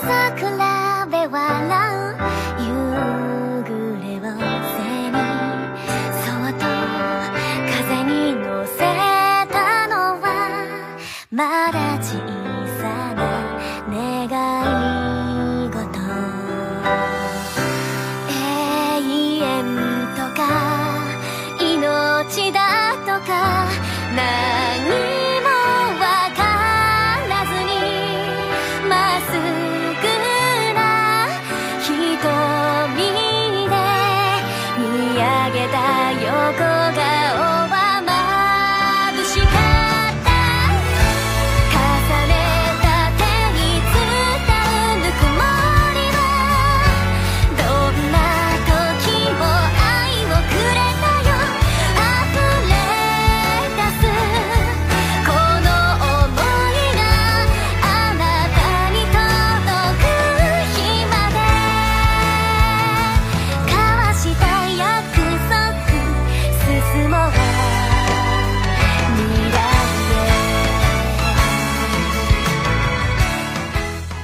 桜で笑う夕暮れを背にそっと風に乗せたのはまだ小さな願い事永遠とか命だ